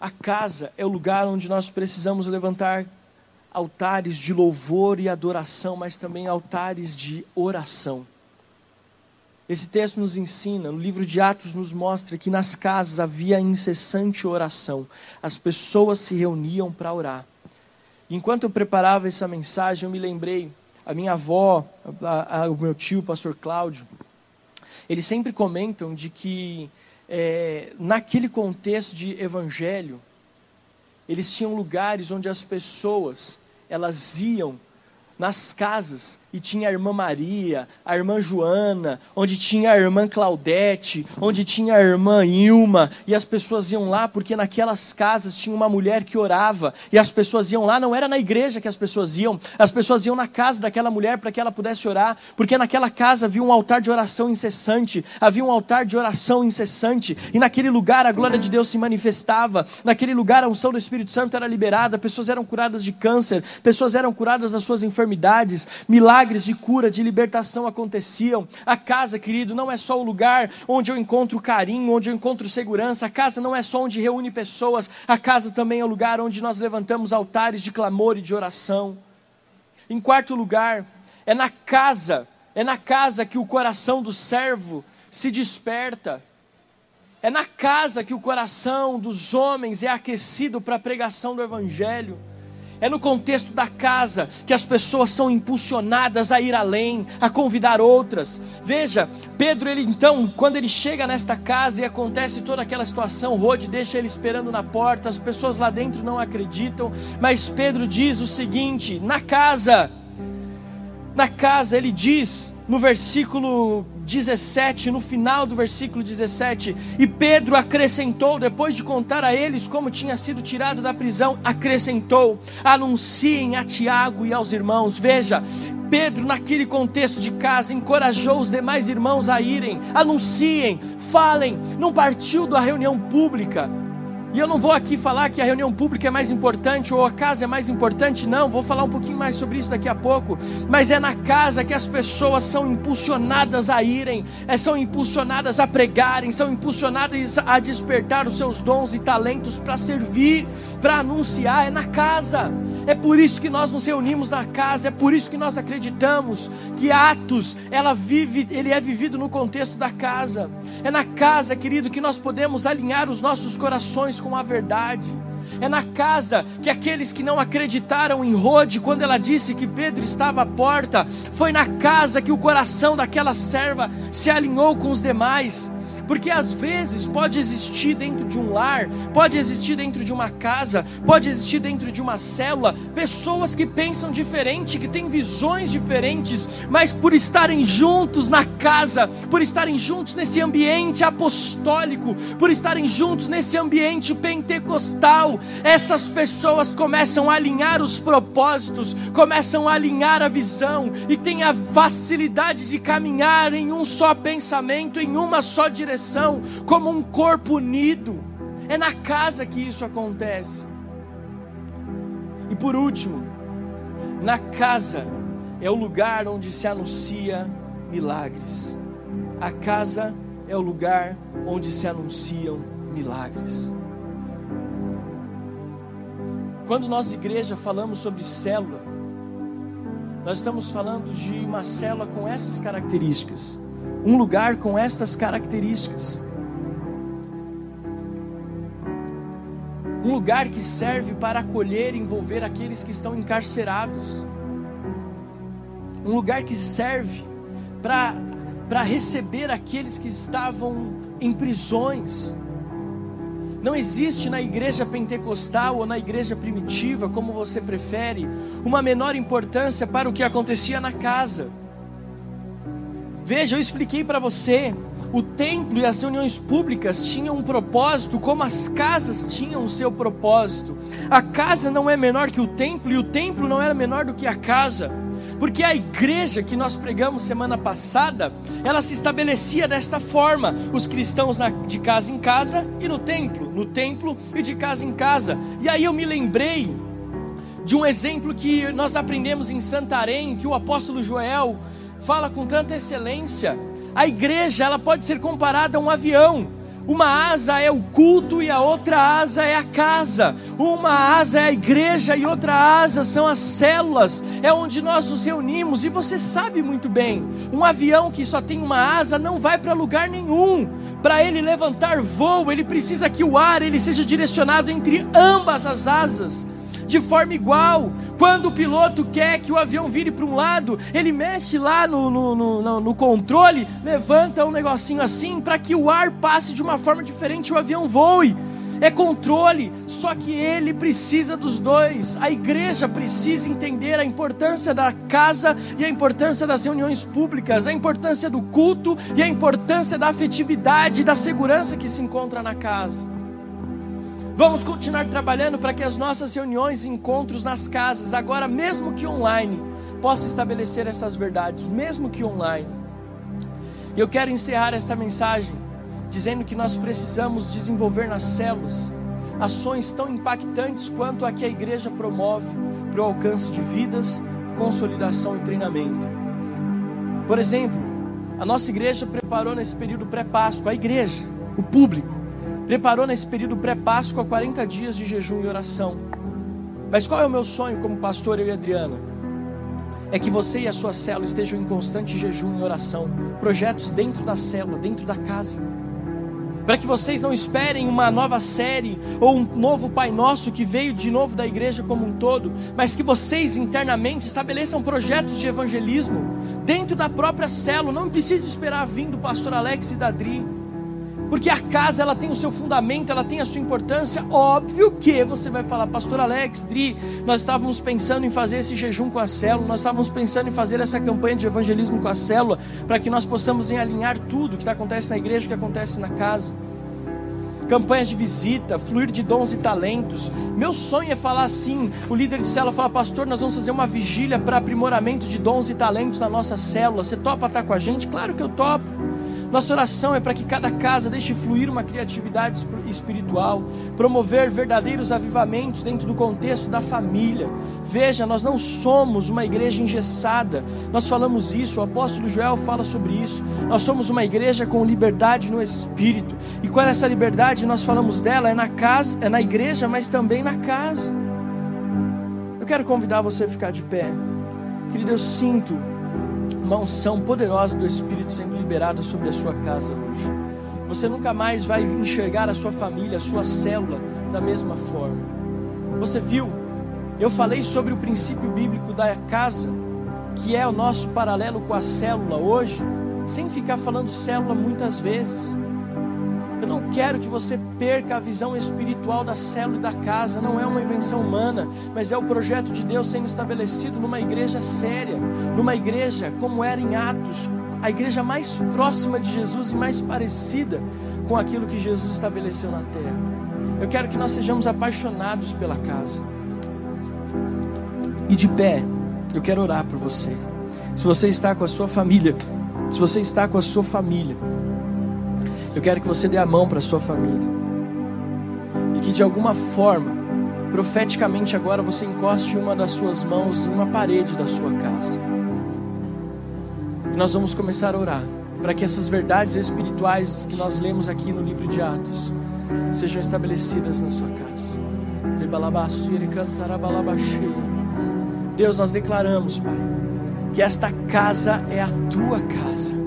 A casa é o lugar onde nós precisamos levantar altares de louvor e adoração, mas também altares de oração. Esse texto nos ensina, no livro de Atos nos mostra que nas casas havia incessante oração. As pessoas se reuniam para orar. Enquanto eu preparava essa mensagem, eu me lembrei, a minha avó, a, a, o meu tio, o pastor Cláudio, eles sempre comentam de que é, naquele contexto de evangelho, eles tinham lugares onde as pessoas elas iam nas casas e tinha a irmã Maria, a irmã Joana, onde tinha a irmã Claudete, onde tinha a irmã Ilma, e as pessoas iam lá porque naquelas casas tinha uma mulher que orava, e as pessoas iam lá, não era na igreja que as pessoas iam, as pessoas iam na casa daquela mulher para que ela pudesse orar, porque naquela casa havia um altar de oração incessante, havia um altar de oração incessante, e naquele lugar a glória de Deus se manifestava, naquele lugar a unção do Espírito Santo era liberada, pessoas eram curadas de câncer, pessoas eram curadas das suas enfermidades, milagres milagres de cura, de libertação aconteciam. A casa, querido, não é só o lugar onde eu encontro carinho, onde eu encontro segurança. A casa não é só onde reúne pessoas. A casa também é o lugar onde nós levantamos altares de clamor e de oração. Em quarto lugar, é na casa, é na casa que o coração do servo se desperta. É na casa que o coração dos homens é aquecido para a pregação do Evangelho. É no contexto da casa que as pessoas são impulsionadas a ir além, a convidar outras. Veja, Pedro, ele então, quando ele chega nesta casa e acontece toda aquela situação, Rode deixa ele esperando na porta, as pessoas lá dentro não acreditam, mas Pedro diz o seguinte: na casa, na casa, ele diz no versículo 17, no final do versículo 17, e Pedro acrescentou, depois de contar a eles como tinha sido tirado da prisão, acrescentou: anunciem a Tiago e aos irmãos. Veja, Pedro, naquele contexto de casa, encorajou os demais irmãos a irem, anunciem, falem, não partiu da reunião pública e eu não vou aqui falar que a reunião pública é mais importante ou a casa é mais importante, não. Vou falar um pouquinho mais sobre isso daqui a pouco. Mas é na casa que as pessoas são impulsionadas a irem, é, são impulsionadas a pregarem, são impulsionadas a despertar os seus dons e talentos para servir, para anunciar. É na casa. É por isso que nós nos reunimos na casa. É por isso que nós acreditamos que Atos ela vive, ele é vivido no contexto da casa. É na casa, querido, que nós podemos alinhar os nossos corações com a verdade. É na casa que aqueles que não acreditaram em Rode, quando ela disse que Pedro estava à porta, foi na casa que o coração daquela serva se alinhou com os demais. Porque às vezes pode existir dentro de um lar, pode existir dentro de uma casa, pode existir dentro de uma célula, pessoas que pensam diferente, que têm visões diferentes, mas por estarem juntos na casa, por estarem juntos nesse ambiente apostólico, por estarem juntos nesse ambiente pentecostal, essas pessoas começam a alinhar os propósitos, começam a alinhar a visão e têm a facilidade de caminhar em um só pensamento, em uma só direção direção, como um corpo unido. É na casa que isso acontece. E por último, na casa é o lugar onde se anuncia milagres. A casa é o lugar onde se anunciam milagres. Quando nós, igreja, falamos sobre célula, nós estamos falando de uma célula com essas características, um lugar com estas características. Um lugar que serve para acolher e envolver aqueles que estão encarcerados. Um lugar que serve para receber aqueles que estavam em prisões não existe na igreja pentecostal ou na igreja primitiva, como você prefere, uma menor importância para o que acontecia na casa. Veja, eu expliquei para você, o templo e as reuniões públicas tinham um propósito, como as casas tinham o seu propósito. A casa não é menor que o templo e o templo não era menor do que a casa. Porque a igreja que nós pregamos semana passada, ela se estabelecia desta forma: os cristãos na, de casa em casa e no templo, no templo e de casa em casa. E aí eu me lembrei de um exemplo que nós aprendemos em Santarém, que o apóstolo Joel fala com tanta excelência. A igreja, ela pode ser comparada a um avião. Uma asa é o culto e a outra asa é a casa. Uma asa é a igreja e outra asa são as células. É onde nós nos reunimos e você sabe muito bem. Um avião que só tem uma asa não vai para lugar nenhum. Para ele levantar voo, ele precisa que o ar ele seja direcionado entre ambas as asas de forma igual. Quando o piloto quer que o avião vire para um lado, ele mexe lá no, no, no, no controle, levanta um negocinho assim para que o ar passe de uma forma diferente e o avião voe é controle, só que ele precisa dos dois. A igreja precisa entender a importância da casa e a importância das reuniões públicas, a importância do culto e a importância da afetividade e da segurança que se encontra na casa. Vamos continuar trabalhando para que as nossas reuniões e encontros nas casas, agora mesmo que online, possam estabelecer essas verdades, mesmo que online. E eu quero encerrar essa mensagem dizendo que nós precisamos desenvolver nas células ações tão impactantes quanto a que a igreja promove para o alcance de vidas, consolidação e treinamento. Por exemplo, a nossa igreja preparou nesse período pré-páscoa, a igreja, o público, preparou nesse período pré-páscoa 40 dias de jejum e oração. Mas qual é o meu sonho como pastor, eu e Adriana? É que você e a sua célula estejam em constante jejum e oração, projetos dentro da célula, dentro da casa. Para que vocês não esperem uma nova série ou um novo Pai Nosso que veio de novo da igreja como um todo, mas que vocês internamente estabeleçam projetos de evangelismo dentro da própria célula. Não precisa esperar vir do pastor Alex e da Adri porque a casa ela tem o seu fundamento, ela tem a sua importância. Óbvio que você vai falar, Pastor Alex, Dri, nós estávamos pensando em fazer esse jejum com a célula, nós estávamos pensando em fazer essa campanha de evangelismo com a célula, para que nós possamos alinhar tudo que acontece na igreja, o que acontece na casa. Campanhas de visita, fluir de dons e talentos. Meu sonho é falar assim: o líder de célula fala, pastor, nós vamos fazer uma vigília para aprimoramento de dons e talentos na nossa célula. Você topa estar com a gente? Claro que eu topo. Nossa oração é para que cada casa deixe fluir uma criatividade espiritual, promover verdadeiros avivamentos dentro do contexto da família. Veja, nós não somos uma igreja engessada. Nós falamos isso, o apóstolo Joel fala sobre isso. Nós somos uma igreja com liberdade no espírito. E qual é essa liberdade? Nós falamos dela é na casa, é na igreja, mas também na casa. Eu quero convidar você a ficar de pé. Querido, eu sinto uma unção poderosa do Espírito sendo liberada sobre a sua casa hoje. Você nunca mais vai enxergar a sua família, a sua célula da mesma forma. Você viu? Eu falei sobre o princípio bíblico da casa, que é o nosso paralelo com a célula hoje, sem ficar falando célula muitas vezes. Eu não quero que você perca a visão espiritual da célula e da casa. Não é uma invenção humana, mas é o projeto de Deus sendo estabelecido numa igreja séria, numa igreja como era em Atos, a igreja mais próxima de Jesus e mais parecida com aquilo que Jesus estabeleceu na terra. Eu quero que nós sejamos apaixonados pela casa. E de pé, eu quero orar por você. Se você está com a sua família, se você está com a sua família, eu quero que você dê a mão para sua família. E que de alguma forma, profeticamente agora, você encoste uma das suas mãos em uma parede da sua casa. E nós vamos começar a orar. para que essas verdades espirituais que nós lemos aqui no livro de Atos sejam estabelecidas na sua casa. Deus, nós declaramos, Pai, que esta casa é a tua casa.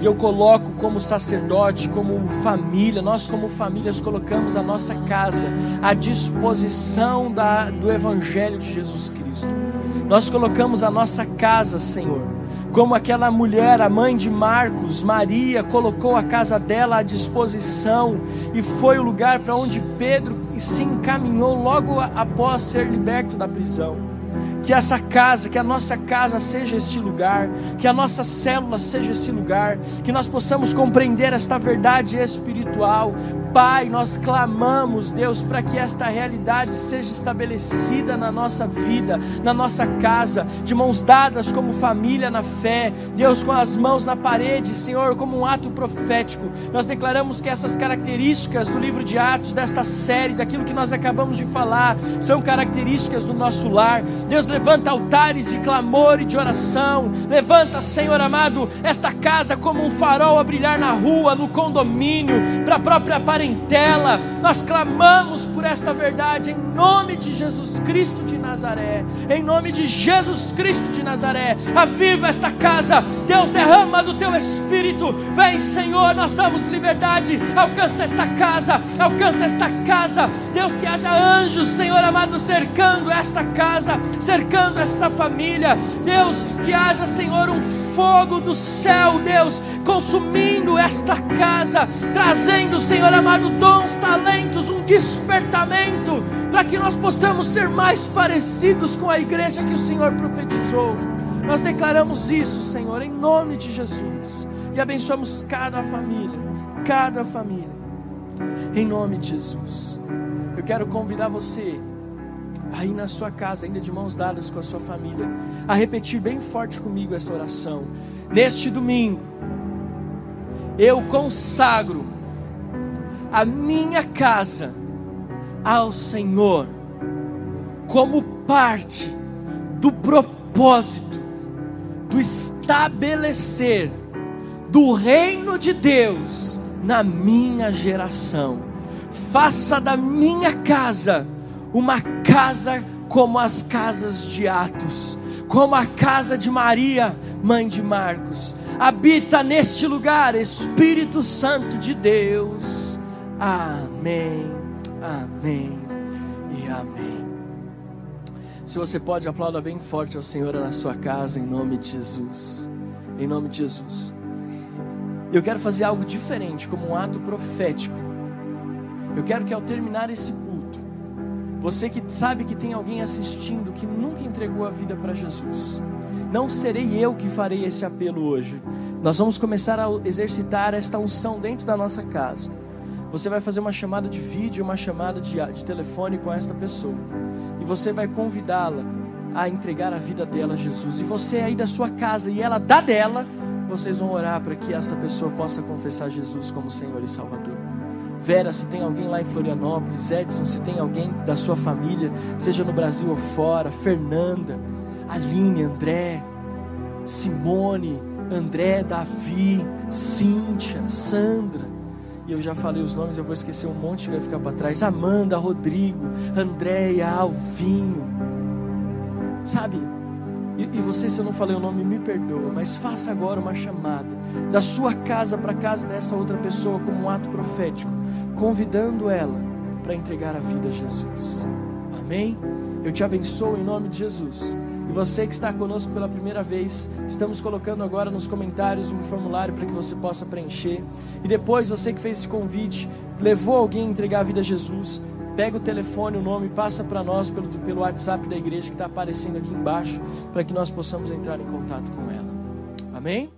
E eu coloco como sacerdote, como família, nós como famílias colocamos a nossa casa à disposição da, do Evangelho de Jesus Cristo. Nós colocamos a nossa casa, Senhor, como aquela mulher, a mãe de Marcos, Maria, colocou a casa dela à disposição e foi o lugar para onde Pedro se encaminhou logo após ser liberto da prisão que essa casa, que a nossa casa seja este lugar, que a nossa célula seja esse lugar, que nós possamos compreender esta verdade espiritual. Pai, nós clamamos, Deus, para que esta realidade seja estabelecida na nossa vida, na nossa casa, de mãos dadas como família na fé, Deus, com as mãos na parede, Senhor, como um ato profético. Nós declaramos que essas características do livro de Atos, desta série, daquilo que nós acabamos de falar, são características do nosso lar. Deus, levanta altares de clamor e de oração. Levanta, Senhor amado, esta casa como um farol a brilhar na rua, no condomínio, para a própria parentela. Nós clamamos por esta verdade em nome de Jesus Cristo de Nazaré. Em nome de Jesus Cristo de Nazaré. Aviva esta casa. Deus derrama do teu espírito. Vem, Senhor, nós damos liberdade. Alcança esta casa. Alcança esta casa. Deus, que haja anjos, Senhor amado, cercando esta casa, cercando esta família. Deus, que haja, Senhor, um fogo do céu, Deus, consumindo esta casa, trazendo, Senhor amado, dons, talentos, um despertamento, para que nós possamos ser mais parecidos com a igreja que o Senhor profetizou. Nós declaramos isso, Senhor, em nome de Jesus, e abençoamos cada família, cada família, em nome de Jesus. Eu quero convidar você aí na sua casa, ainda de mãos dadas com a sua família, a repetir bem forte comigo essa oração. Neste domingo, eu consagro a minha casa ao Senhor, como parte do propósito, do estabelecer do reino de Deus na minha geração. Faça da minha casa uma casa como as casas de Atos, como a casa de Maria, mãe de Marcos. Habita neste lugar, Espírito Santo de Deus. Amém, amém e amém. Se você pode, aplauda bem forte ao Senhor na sua casa, em nome de Jesus. Em nome de Jesus. Eu quero fazer algo diferente, como um ato profético. Eu quero que ao terminar esse culto, você que sabe que tem alguém assistindo que nunca entregou a vida para Jesus. Não serei eu que farei esse apelo hoje. Nós vamos começar a exercitar esta unção dentro da nossa casa. Você vai fazer uma chamada de vídeo, uma chamada de, de telefone com esta pessoa. E você vai convidá-la a entregar a vida dela a Jesus. E você aí da sua casa e ela da dela, vocês vão orar para que essa pessoa possa confessar Jesus como Senhor e Salvador. Vera, se tem alguém lá em Florianópolis, Edson, se tem alguém da sua família, seja no Brasil ou fora, Fernanda, Aline, André, Simone, André, Davi, Cíntia, Sandra. E eu já falei os nomes, eu vou esquecer um monte que vai ficar para trás. Amanda, Rodrigo, Andréia, Alvinho. Sabe? E, e você, se eu não falei o nome, me perdoa, mas faça agora uma chamada da sua casa para a casa dessa outra pessoa como um ato profético convidando ela para entregar a vida a Jesus. Amém? Eu te abençoo em nome de Jesus. E você que está conosco pela primeira vez, estamos colocando agora nos comentários um formulário para que você possa preencher. E depois, você que fez esse convite, levou alguém a entregar a vida a Jesus, pega o telefone, o nome, passa para nós pelo, pelo WhatsApp da igreja que está aparecendo aqui embaixo, para que nós possamos entrar em contato com ela. Amém?